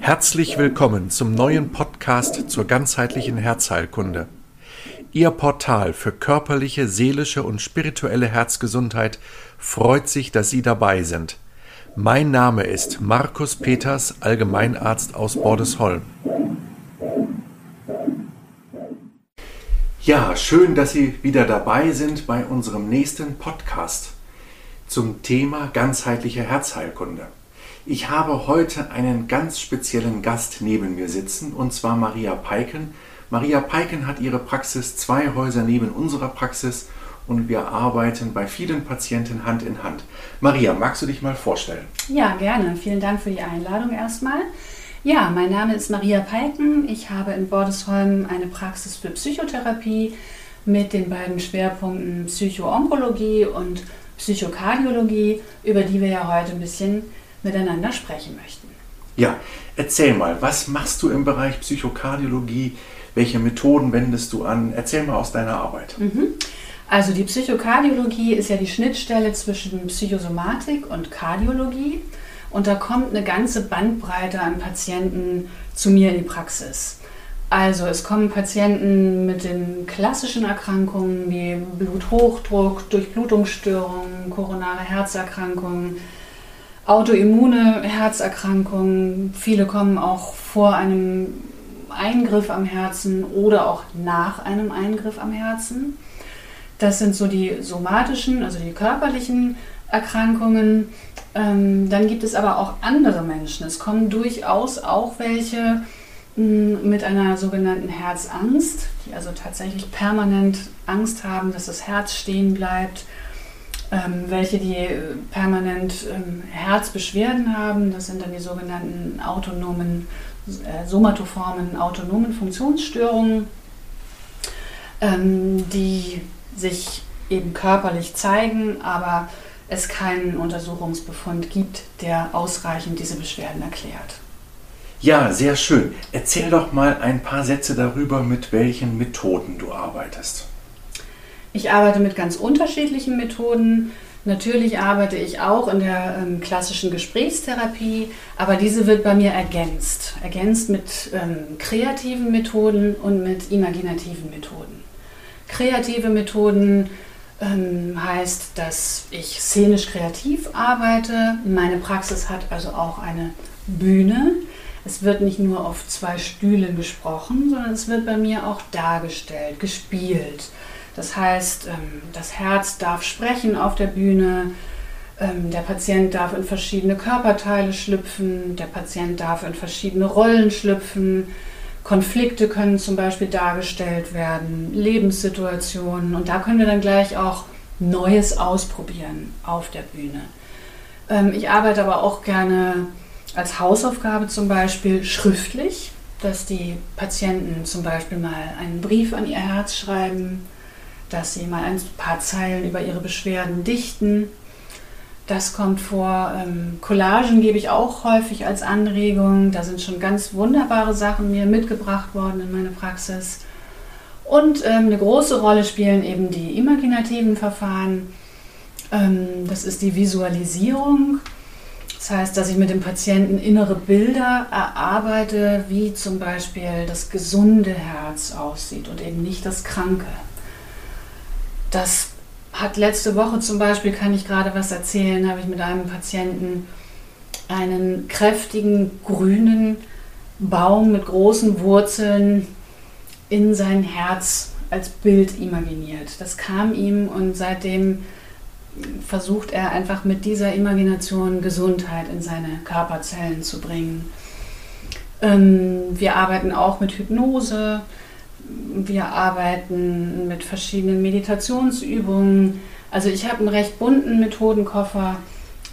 Herzlich willkommen zum neuen Podcast zur ganzheitlichen Herzheilkunde. Ihr Portal für körperliche, seelische und spirituelle Herzgesundheit freut sich, dass Sie dabei sind. Mein Name ist Markus Peters, Allgemeinarzt aus Bordesholm. Ja, schön, dass Sie wieder dabei sind bei unserem nächsten Podcast zum Thema ganzheitliche Herzheilkunde. Ich habe heute einen ganz speziellen Gast neben mir sitzen, und zwar Maria Peiken. Maria Peiken hat ihre Praxis zwei Häuser neben unserer Praxis und wir arbeiten bei vielen Patienten Hand in Hand. Maria, magst du dich mal vorstellen? Ja, gerne. Vielen Dank für die Einladung erstmal. Ja, mein Name ist Maria Peiken. Ich habe in Bordesholm eine Praxis für Psychotherapie mit den beiden Schwerpunkten Psychoonkologie und Psychokardiologie, über die wir ja heute ein bisschen miteinander sprechen möchten. Ja, erzähl mal, was machst du im Bereich Psychokardiologie? Welche Methoden wendest du an? Erzähl mal aus deiner Arbeit. Mhm. Also die Psychokardiologie ist ja die Schnittstelle zwischen Psychosomatik und Kardiologie. Und da kommt eine ganze Bandbreite an Patienten zu mir in die Praxis. Also es kommen Patienten mit den klassischen Erkrankungen wie Bluthochdruck, Durchblutungsstörungen, koronare Herzerkrankungen, autoimmune Herzerkrankungen. Viele kommen auch vor einem Eingriff am Herzen oder auch nach einem Eingriff am Herzen. Das sind so die somatischen, also die körperlichen Erkrankungen. Ähm, dann gibt es aber auch andere Menschen. Es kommen durchaus auch welche mh, mit einer sogenannten Herzangst, die also tatsächlich permanent Angst haben, dass das Herz stehen bleibt ähm, welche die äh, permanent ähm, Herzbeschwerden haben. Das sind dann die sogenannten autonomen, äh, somatoformen autonomen Funktionsstörungen, ähm, die sich eben körperlich zeigen, aber es keinen Untersuchungsbefund gibt, der ausreichend diese Beschwerden erklärt. Ja, sehr schön. Erzähl doch mal ein paar Sätze darüber, mit welchen Methoden du arbeitest. Ich arbeite mit ganz unterschiedlichen Methoden. Natürlich arbeite ich auch in der ähm, klassischen Gesprächstherapie, aber diese wird bei mir ergänzt. Ergänzt mit ähm, kreativen Methoden und mit imaginativen Methoden. Kreative Methoden ähm, heißt, dass ich szenisch kreativ arbeite. Meine Praxis hat also auch eine Bühne. Es wird nicht nur auf zwei Stühlen gesprochen, sondern es wird bei mir auch dargestellt, gespielt. Das heißt, ähm, das Herz darf sprechen auf der Bühne, ähm, der Patient darf in verschiedene Körperteile schlüpfen, der Patient darf in verschiedene Rollen schlüpfen. Konflikte können zum Beispiel dargestellt werden, Lebenssituationen und da können wir dann gleich auch Neues ausprobieren auf der Bühne. Ähm, ich arbeite aber auch gerne als Hausaufgabe zum Beispiel schriftlich, dass die Patienten zum Beispiel mal einen Brief an ihr Herz schreiben dass sie mal ein paar Zeilen über ihre Beschwerden dichten. Das kommt vor. Ähm, Collagen gebe ich auch häufig als Anregung. Da sind schon ganz wunderbare Sachen mir mitgebracht worden in meine Praxis. Und ähm, eine große Rolle spielen eben die imaginativen Verfahren. Ähm, das ist die Visualisierung. Das heißt, dass ich mit dem Patienten innere Bilder erarbeite, wie zum Beispiel das gesunde Herz aussieht und eben nicht das kranke. Das hat letzte Woche zum Beispiel, kann ich gerade was erzählen, habe ich mit einem Patienten einen kräftigen grünen Baum mit großen Wurzeln in sein Herz als Bild imaginiert. Das kam ihm und seitdem versucht er einfach mit dieser Imagination Gesundheit in seine Körperzellen zu bringen. Ähm, wir arbeiten auch mit Hypnose. Wir arbeiten mit verschiedenen Meditationsübungen. Also ich habe einen recht bunten Methodenkoffer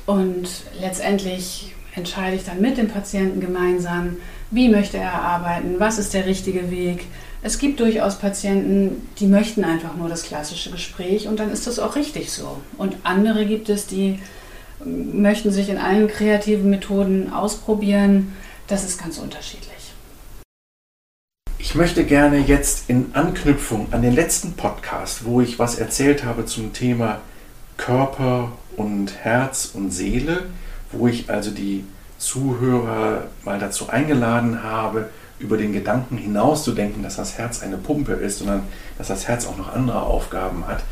und letztendlich entscheide ich dann mit dem Patienten gemeinsam, wie möchte er arbeiten, was ist der richtige Weg. Es gibt durchaus Patienten, die möchten einfach nur das klassische Gespräch und dann ist das auch richtig so. Und andere gibt es, die möchten sich in allen kreativen Methoden ausprobieren. Das ist ganz unterschiedlich. Ich möchte gerne jetzt in Anknüpfung an den letzten Podcast, wo ich was erzählt habe zum Thema Körper und Herz und Seele, wo ich also die Zuhörer mal dazu eingeladen habe, über den Gedanken hinaus zu denken, dass das Herz eine Pumpe ist, sondern dass das Herz auch noch andere Aufgaben hat,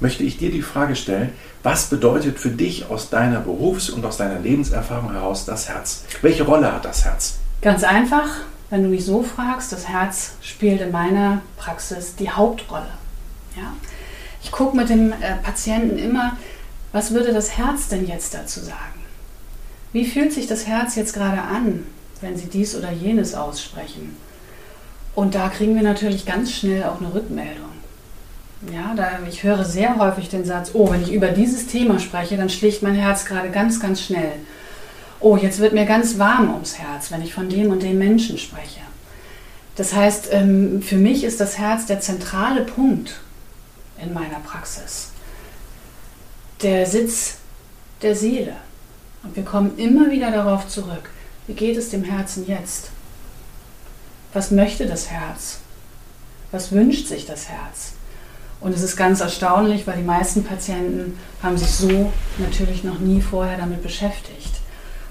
möchte ich dir die Frage stellen, was bedeutet für dich aus deiner Berufs- und aus deiner Lebenserfahrung heraus das Herz? Welche Rolle hat das Herz? Ganz einfach, wenn du mich so fragst, das Herz spielt in meiner Praxis die Hauptrolle. Ja? Ich gucke mit dem äh, Patienten immer, was würde das Herz denn jetzt dazu sagen? Wie fühlt sich das Herz jetzt gerade an, wenn Sie dies oder jenes aussprechen? Und da kriegen wir natürlich ganz schnell auch eine Rückmeldung. Ja, da, ich höre sehr häufig den Satz, oh, wenn ich über dieses Thema spreche, dann schlägt mein Herz gerade ganz, ganz schnell. Oh, jetzt wird mir ganz warm ums Herz, wenn ich von dem und dem Menschen spreche. Das heißt, ähm, für mich ist das Herz der zentrale Punkt in meiner Praxis. Der Sitz der Seele. Und wir kommen immer wieder darauf zurück. Wie geht es dem Herzen jetzt? Was möchte das Herz? Was wünscht sich das Herz? Und es ist ganz erstaunlich, weil die meisten Patienten haben sich so natürlich noch nie vorher damit beschäftigt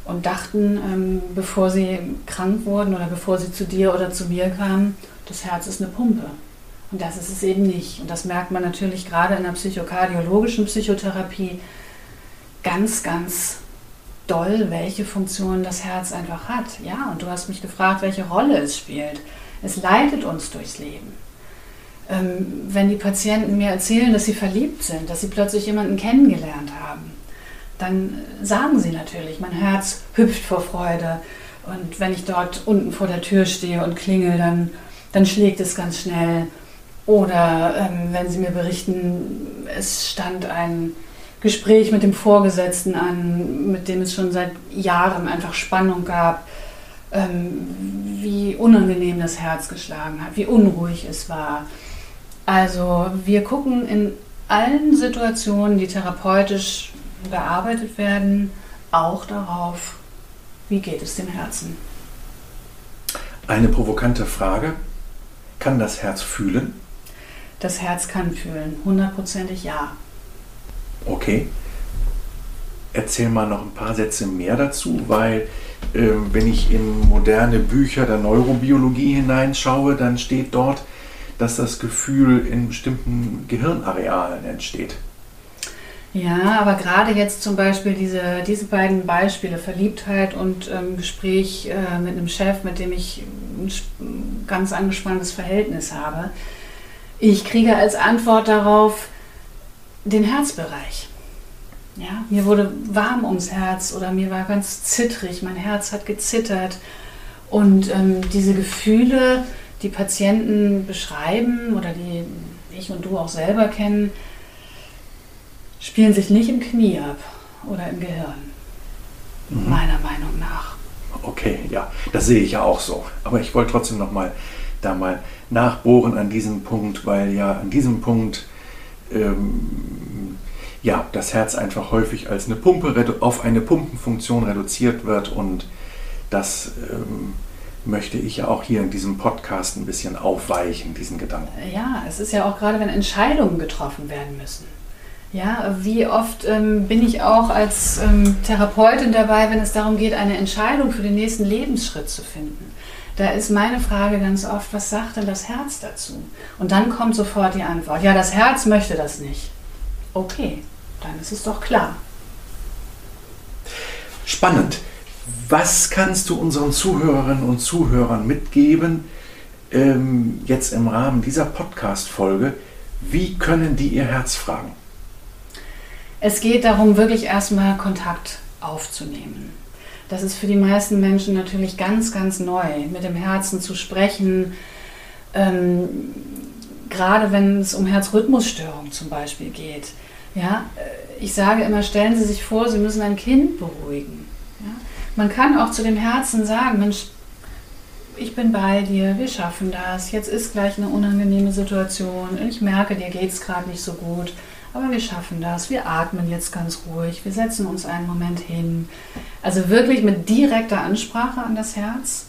und dachten, ähm, bevor sie krank wurden oder bevor sie zu dir oder zu mir kamen, das Herz ist eine Pumpe. Und das ist es eben nicht. Und das merkt man natürlich gerade in der psychokardiologischen Psychotherapie ganz, ganz doll, welche Funktion das Herz einfach hat. Ja, und du hast mich gefragt, welche Rolle es spielt. Es leitet uns durchs Leben. Ähm, wenn die Patienten mir erzählen, dass sie verliebt sind, dass sie plötzlich jemanden kennengelernt haben, dann sagen sie natürlich, mein Herz hüpft vor Freude. Und wenn ich dort unten vor der Tür stehe und klingel, dann, dann schlägt es ganz schnell. Oder ähm, wenn Sie mir berichten, es stand ein Gespräch mit dem Vorgesetzten an, mit dem es schon seit Jahren einfach Spannung gab, ähm, wie unangenehm das Herz geschlagen hat, wie unruhig es war. Also wir gucken in allen Situationen, die therapeutisch bearbeitet werden, auch darauf, wie geht es dem Herzen. Eine provokante Frage. Kann das Herz fühlen? Das Herz kann fühlen, hundertprozentig ja. Okay. Erzähl mal noch ein paar Sätze mehr dazu, weil äh, wenn ich in moderne Bücher der Neurobiologie hineinschaue, dann steht dort, dass das Gefühl in bestimmten Gehirnarealen entsteht. Ja, aber gerade jetzt zum Beispiel diese, diese beiden Beispiele, Verliebtheit und ähm, Gespräch äh, mit einem Chef, mit dem ich ein ganz angespanntes Verhältnis habe, ich kriege als Antwort darauf den Herzbereich. Ja, mir wurde warm ums Herz oder mir war ganz zittrig, mein Herz hat gezittert. Und ähm, diese Gefühle, die Patienten beschreiben oder die ich und du auch selber kennen, spielen sich nicht im Knie ab oder im Gehirn. Mhm. Meiner Meinung nach. Okay, ja, das sehe ich ja auch so. Aber ich wollte trotzdem noch mal da mal nachbohren an diesem Punkt, weil ja an diesem Punkt ähm, ja, das Herz einfach häufig als eine Pumpe auf eine Pumpenfunktion reduziert wird und das ähm, möchte ich ja auch hier in diesem Podcast ein bisschen aufweichen, diesen Gedanken. Ja, es ist ja auch gerade, wenn Entscheidungen getroffen werden müssen. Ja, wie oft ähm, bin ich auch als ähm, Therapeutin dabei, wenn es darum geht, eine Entscheidung für den nächsten Lebensschritt zu finden. Da ist meine Frage ganz oft, was sagt denn das Herz dazu? Und dann kommt sofort die Antwort, ja, das Herz möchte das nicht. Okay, dann ist es doch klar. Spannend. Was kannst du unseren Zuhörerinnen und Zuhörern mitgeben, ähm, jetzt im Rahmen dieser Podcast-Folge? Wie können die ihr Herz fragen? Es geht darum, wirklich erstmal Kontakt aufzunehmen. Das ist für die meisten Menschen natürlich ganz, ganz neu, mit dem Herzen zu sprechen. Ähm, gerade wenn es um Herzrhythmusstörungen zum Beispiel geht. Ja, äh, ich sage immer, stellen Sie sich vor, Sie müssen ein Kind beruhigen. Ja? Man kann auch zu dem Herzen sagen, Mensch, ich bin bei dir, wir schaffen das, jetzt ist gleich eine unangenehme Situation, ich merke, dir geht es gerade nicht so gut. Aber wir schaffen das. Wir atmen jetzt ganz ruhig. Wir setzen uns einen Moment hin. Also wirklich mit direkter Ansprache an das Herz.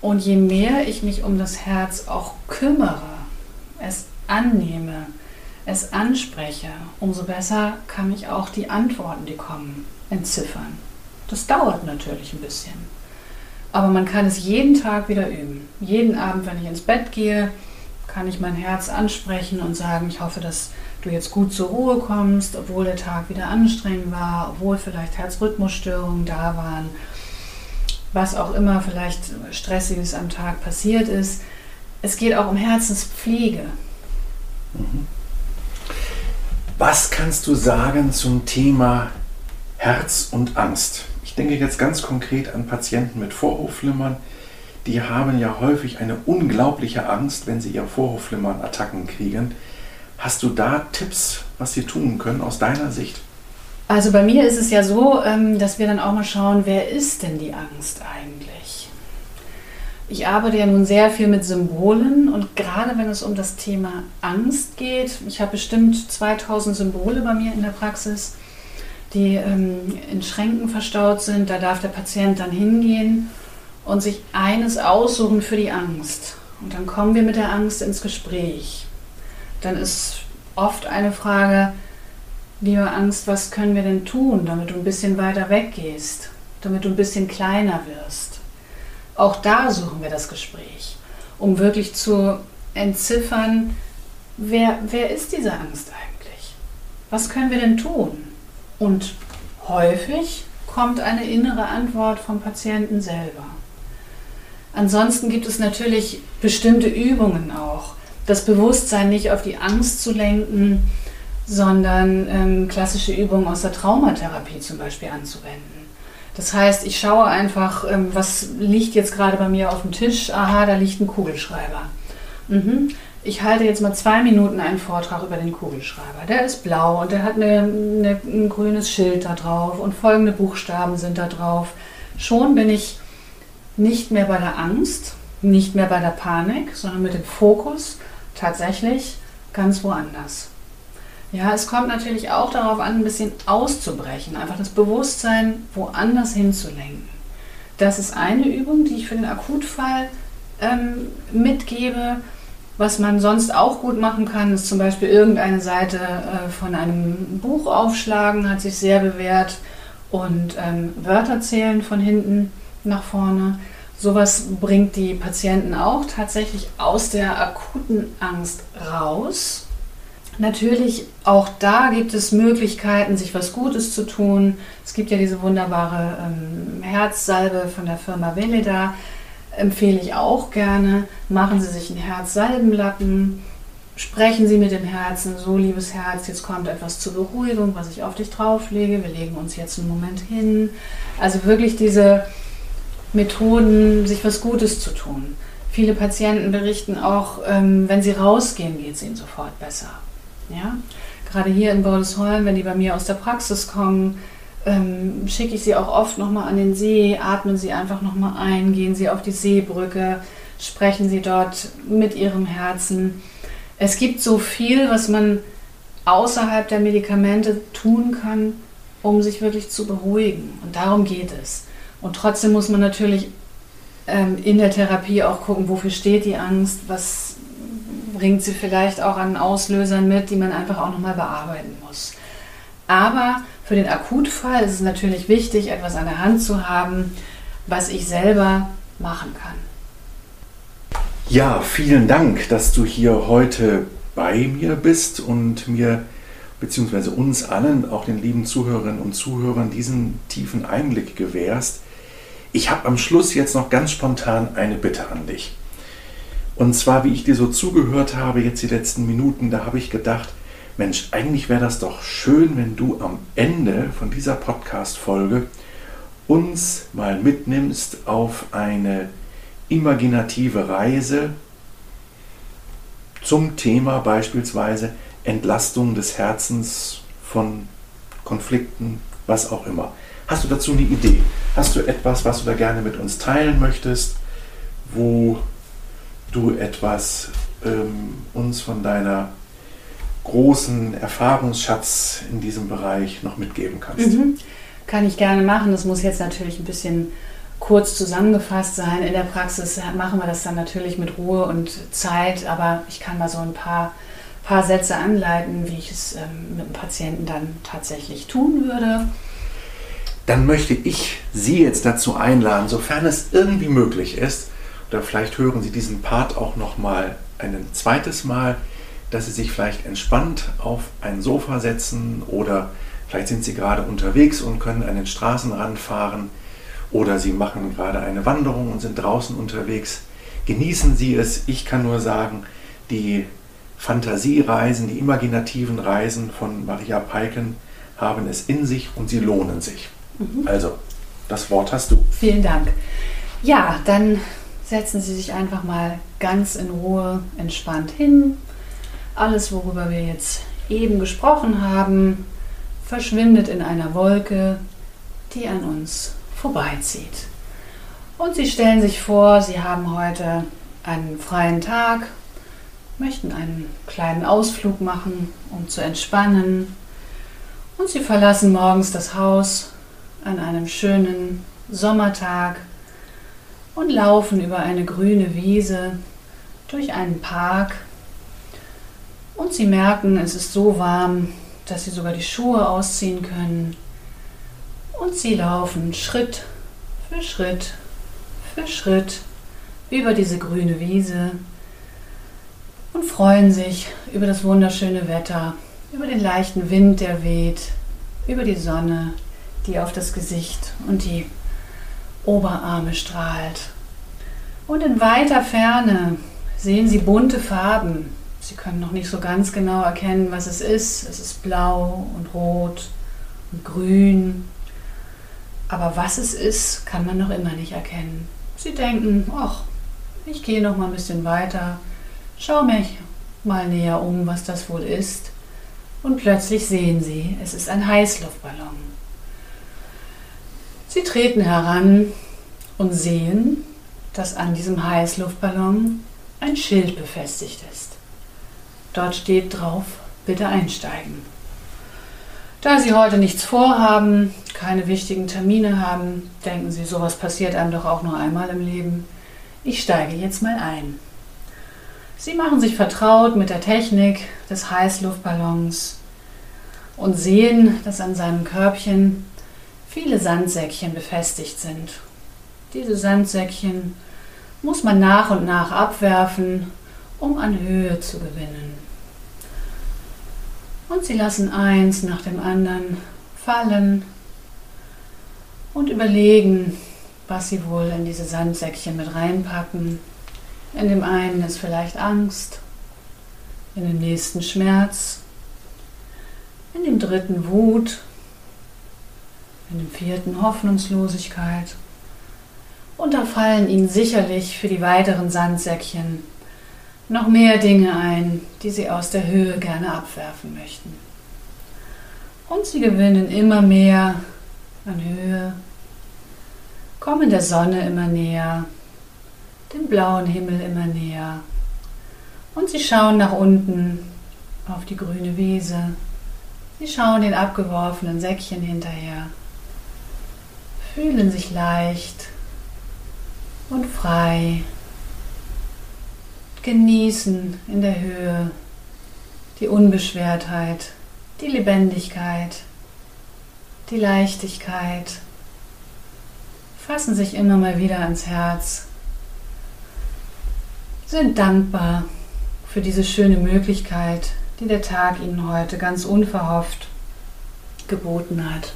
Und je mehr ich mich um das Herz auch kümmere, es annehme, es anspreche, umso besser kann ich auch die Antworten, die kommen, entziffern. Das dauert natürlich ein bisschen. Aber man kann es jeden Tag wieder üben. Jeden Abend, wenn ich ins Bett gehe, kann ich mein Herz ansprechen und sagen, ich hoffe, dass du jetzt gut zur Ruhe kommst, obwohl der Tag wieder anstrengend war, obwohl vielleicht Herzrhythmusstörungen da waren, was auch immer vielleicht stressiges am Tag passiert ist. Es geht auch um Herzenspflege. Mhm. Was kannst du sagen zum Thema Herz und Angst? Ich denke jetzt ganz konkret an Patienten mit Vorhofflimmern. Die haben ja häufig eine unglaubliche Angst, wenn sie ihr Vorhofflimmern-Attacken kriegen. Hast du da Tipps, was sie tun können aus deiner Sicht? Also bei mir ist es ja so, ähm, dass wir dann auch mal schauen, wer ist denn die Angst eigentlich? Ich arbeite ja nun sehr viel mit Symbolen und gerade wenn es um das Thema Angst geht, ich habe bestimmt 2000 Symbole bei mir in der Praxis, die ähm, in Schränken verstaut sind. Da darf der Patient dann hingehen und sich eines aussuchen für die Angst. Und dann kommen wir mit der Angst ins Gespräch. Dann ist oft eine Frage, liebe Angst, was können wir denn tun, damit du ein bisschen weiter weggehst, damit du ein bisschen kleiner wirst? Auch da suchen wir das Gespräch, um wirklich zu entziffern, wer, wer ist diese Angst eigentlich? Was können wir denn tun? Und häufig kommt eine innere Antwort vom Patienten selber. Ansonsten gibt es natürlich bestimmte Übungen auch. Das Bewusstsein nicht auf die Angst zu lenken, sondern ähm, klassische Übungen aus der Traumatherapie zum Beispiel anzuwenden. Das heißt, ich schaue einfach, ähm, was liegt jetzt gerade bei mir auf dem Tisch. Aha, da liegt ein Kugelschreiber. Mhm. Ich halte jetzt mal zwei Minuten einen Vortrag über den Kugelschreiber. Der ist blau und der hat eine, eine, ein grünes Schild da drauf und folgende Buchstaben sind da drauf. Schon bin ich nicht mehr bei der Angst, nicht mehr bei der Panik, sondern mit dem Fokus tatsächlich ganz woanders. Ja, es kommt natürlich auch darauf an, ein bisschen auszubrechen, einfach das Bewusstsein woanders hinzulenken. Das ist eine Übung, die ich für den Akutfall ähm, mitgebe. Was man sonst auch gut machen kann, ist zum Beispiel irgendeine Seite äh, von einem Buch aufschlagen, hat sich sehr bewährt und ähm, Wörter zählen von hinten nach vorne. Sowas bringt die Patienten auch tatsächlich aus der akuten Angst raus Natürlich, auch da gibt es Möglichkeiten, sich was Gutes zu tun. Es gibt ja diese wunderbare ähm, Herzsalbe von der Firma Veleda, empfehle ich auch gerne. Machen Sie sich einen Herzsalbenlappen, sprechen Sie mit dem Herzen, so liebes Herz, jetzt kommt etwas zur Beruhigung, was ich auf dich drauflege. Wir legen uns jetzt einen Moment hin. Also wirklich diese Methoden, sich was Gutes zu tun. Viele Patienten berichten auch, ähm, wenn sie rausgehen, geht es ihnen sofort besser. Ja? Gerade hier in Bordesholm, wenn die bei mir aus der Praxis kommen, ähm, schicke ich sie auch oft nochmal an den See, atmen sie einfach nochmal ein, gehen sie auf die Seebrücke, sprechen sie dort mit ihrem Herzen. Es gibt so viel, was man außerhalb der Medikamente tun kann, um sich wirklich zu beruhigen. Und darum geht es. Und trotzdem muss man natürlich ähm, in der Therapie auch gucken, wofür steht die Angst, was bringt sie vielleicht auch an Auslösern mit, die man einfach auch nochmal bearbeiten muss. Aber für den Akutfall ist es natürlich wichtig, etwas an der Hand zu haben, was ich selber machen kann. Ja, vielen Dank, dass du hier heute bei mir bist und mir bzw. uns allen, auch den lieben Zuhörerinnen und Zuhörern, diesen tiefen Einblick gewährst. Ich habe am Schluss jetzt noch ganz spontan eine Bitte an dich. Und zwar, wie ich dir so zugehört habe, jetzt die letzten Minuten, da habe ich gedacht, Mensch, eigentlich wäre das doch schön, wenn du am Ende von dieser Podcast-Folge uns mal mitnimmst auf eine imaginative Reise zum Thema beispielsweise Entlastung des Herzens von Konflikten, was auch immer. Hast du dazu eine Idee? Hast du etwas, was du da gerne mit uns teilen möchtest, wo du etwas ähm, uns von deiner großen Erfahrungsschatz in diesem Bereich noch mitgeben kannst. Mhm. Kann ich gerne machen. Das muss jetzt natürlich ein bisschen kurz zusammengefasst sein. In der Praxis machen wir das dann natürlich mit Ruhe und Zeit, aber ich kann mal so ein paar, paar Sätze anleiten, wie ich es ähm, mit dem Patienten dann tatsächlich tun würde. Dann möchte ich Sie jetzt dazu einladen, sofern es irgendwie möglich ist, oder vielleicht hören Sie diesen Part auch noch mal ein zweites Mal, dass Sie sich vielleicht entspannt auf ein Sofa setzen oder vielleicht sind Sie gerade unterwegs und können an den Straßenrand fahren oder Sie machen gerade eine Wanderung und sind draußen unterwegs. Genießen Sie es. Ich kann nur sagen, die Fantasiereisen, die imaginativen Reisen von Maria Peiken haben es in sich und sie lohnen sich. Mhm. Also, das Wort hast du. Vielen Dank. Ja, dann setzen Sie sich einfach mal ganz in Ruhe, entspannt hin. Alles, worüber wir jetzt eben gesprochen haben, verschwindet in einer Wolke, die an uns vorbeizieht. Und Sie stellen sich vor, Sie haben heute einen freien Tag, möchten einen kleinen Ausflug machen, um zu entspannen. Und Sie verlassen morgens das Haus an einem schönen Sommertag und laufen über eine grüne Wiese durch einen Park. Und Sie merken, es ist so warm, dass Sie sogar die Schuhe ausziehen können. Und Sie laufen Schritt für Schritt für Schritt über diese grüne Wiese und freuen sich über das wunderschöne Wetter, über den leichten Wind, der weht, über die Sonne, die auf das Gesicht und die Oberarme strahlt. Und in weiter Ferne sehen Sie bunte Farben. Sie können noch nicht so ganz genau erkennen, was es ist. Es ist blau und rot und grün. Aber was es ist, kann man noch immer nicht erkennen. Sie denken, ach, ich gehe noch mal ein bisschen weiter, schau mich mal näher um, was das wohl ist. Und plötzlich sehen sie, es ist ein Heißluftballon. Sie treten heran und sehen, dass an diesem Heißluftballon ein Schild befestigt ist. Dort steht drauf, bitte einsteigen. Da Sie heute nichts vorhaben, keine wichtigen Termine haben, denken Sie, sowas passiert einem doch auch nur einmal im Leben. Ich steige jetzt mal ein. Sie machen sich vertraut mit der Technik des Heißluftballons und sehen, dass an seinem Körbchen viele Sandsäckchen befestigt sind. Diese Sandsäckchen muss man nach und nach abwerfen, um an Höhe zu gewinnen. Und sie lassen eins nach dem anderen fallen und überlegen, was sie wohl in diese Sandsäckchen mit reinpacken. In dem einen ist vielleicht Angst, in dem nächsten Schmerz, in dem dritten Wut, in dem vierten Hoffnungslosigkeit. Und da fallen ihnen sicherlich für die weiteren Sandsäckchen noch mehr Dinge ein, die sie aus der Höhe gerne abwerfen möchten. Und sie gewinnen immer mehr an Höhe, kommen der Sonne immer näher, dem blauen Himmel immer näher. Und sie schauen nach unten auf die grüne Wiese. Sie schauen den abgeworfenen Säckchen hinterher, fühlen sich leicht und frei genießen in der Höhe die Unbeschwertheit, die Lebendigkeit, die Leichtigkeit. Fassen sich immer mal wieder ans Herz, sind dankbar für diese schöne Möglichkeit, die der Tag ihnen heute ganz unverhofft geboten hat.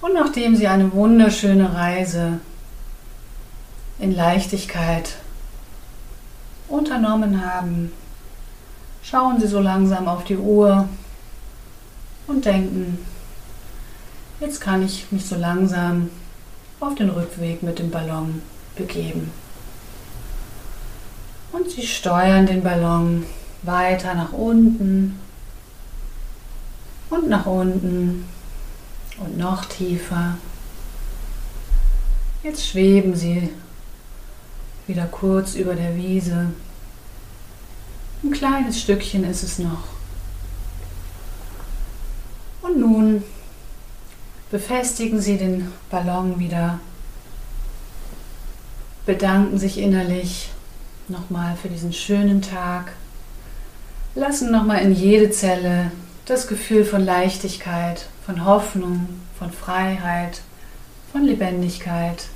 Und nachdem sie eine wunderschöne Reise in Leichtigkeit unternommen haben, schauen Sie so langsam auf die Uhr und denken, jetzt kann ich mich so langsam auf den Rückweg mit dem Ballon begeben. Und Sie steuern den Ballon weiter nach unten und nach unten und noch tiefer. Jetzt schweben Sie wieder kurz über der Wiese. Ein kleines Stückchen ist es noch. Und nun befestigen Sie den Ballon wieder, bedanken sich innerlich nochmal für diesen schönen Tag, lassen nochmal in jede Zelle das Gefühl von Leichtigkeit, von Hoffnung, von Freiheit, von Lebendigkeit,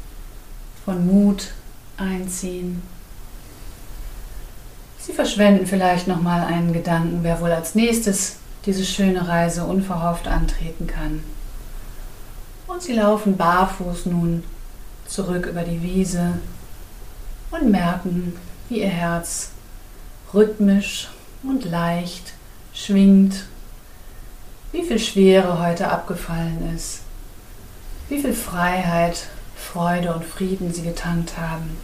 von Mut einziehen. Sie verschwenden vielleicht noch mal einen Gedanken, wer wohl als nächstes diese schöne Reise unverhofft antreten kann. Und sie laufen barfuß nun zurück über die Wiese und merken, wie ihr Herz rhythmisch und leicht schwingt, wie viel Schwere heute abgefallen ist, wie viel Freiheit, Freude und Frieden sie getankt haben.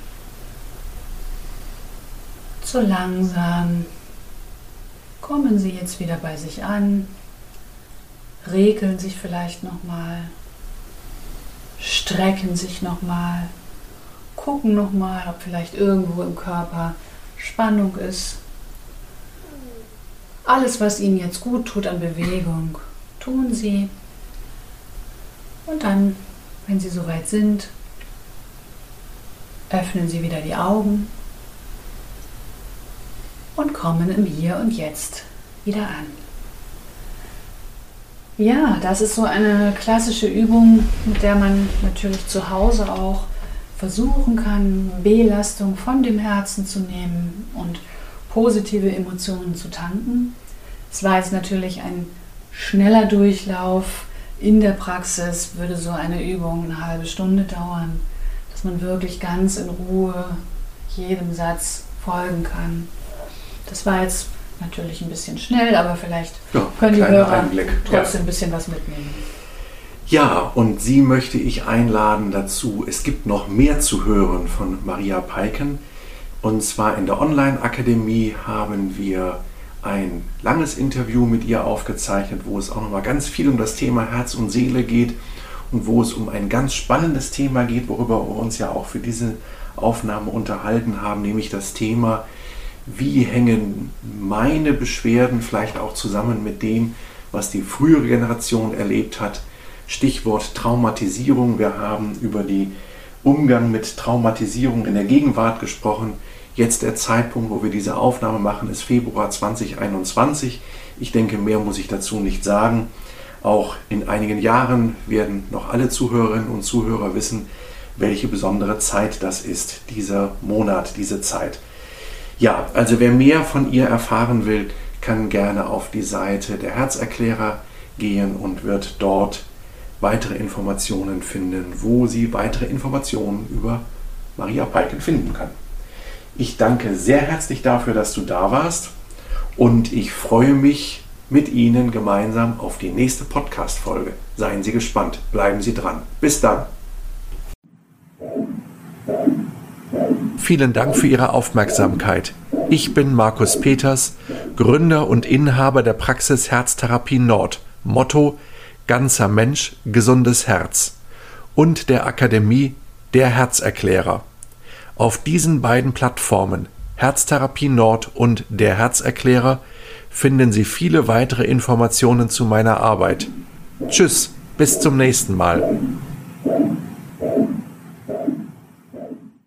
So langsam kommen sie jetzt wieder bei sich an, regeln sich vielleicht nochmal, strecken sich nochmal, gucken nochmal, ob vielleicht irgendwo im Körper Spannung ist. Alles, was ihnen jetzt gut tut an Bewegung, tun sie. Und dann, wenn sie soweit sind, öffnen sie wieder die Augen und kommen im Hier und Jetzt wieder an. Ja, das ist so eine klassische Übung, mit der man natürlich zu Hause auch versuchen kann, Belastung von dem Herzen zu nehmen und positive Emotionen zu tanken. Es war jetzt natürlich ein schneller Durchlauf. In der Praxis würde so eine Übung eine halbe Stunde dauern, dass man wirklich ganz in Ruhe jedem Satz folgen kann. Das war jetzt natürlich ein bisschen schnell, aber vielleicht ja, können die Hörer Einblick. trotzdem ja. ein bisschen was mitnehmen. Ja, und Sie möchte ich einladen dazu. Es gibt noch mehr zu hören von Maria Peiken. Und zwar in der Online-Akademie haben wir ein langes Interview mit ihr aufgezeichnet, wo es auch nochmal ganz viel um das Thema Herz und Seele geht und wo es um ein ganz spannendes Thema geht, worüber wir uns ja auch für diese Aufnahme unterhalten haben, nämlich das Thema wie hängen meine Beschwerden vielleicht auch zusammen mit dem, was die frühere Generation erlebt hat. Stichwort Traumatisierung. Wir haben über den Umgang mit Traumatisierung in der Gegenwart gesprochen. Jetzt der Zeitpunkt, wo wir diese Aufnahme machen, ist Februar 2021. Ich denke, mehr muss ich dazu nicht sagen. Auch in einigen Jahren werden noch alle Zuhörerinnen und Zuhörer wissen, welche besondere Zeit das ist, dieser Monat, diese Zeit. Ja, also wer mehr von ihr erfahren will, kann gerne auf die Seite der Herzerklärer gehen und wird dort weitere Informationen finden, wo sie weitere Informationen über Maria Peiken finden kann. Ich danke sehr herzlich dafür, dass du da warst und ich freue mich mit Ihnen gemeinsam auf die nächste Podcast-Folge. Seien Sie gespannt, bleiben Sie dran. Bis dann. Vielen Dank für Ihre Aufmerksamkeit. Ich bin Markus Peters, Gründer und Inhaber der Praxis Herztherapie Nord. Motto Ganzer Mensch, gesundes Herz. Und der Akademie Der Herzerklärer. Auf diesen beiden Plattformen Herztherapie Nord und Der Herzerklärer finden Sie viele weitere Informationen zu meiner Arbeit. Tschüss, bis zum nächsten Mal.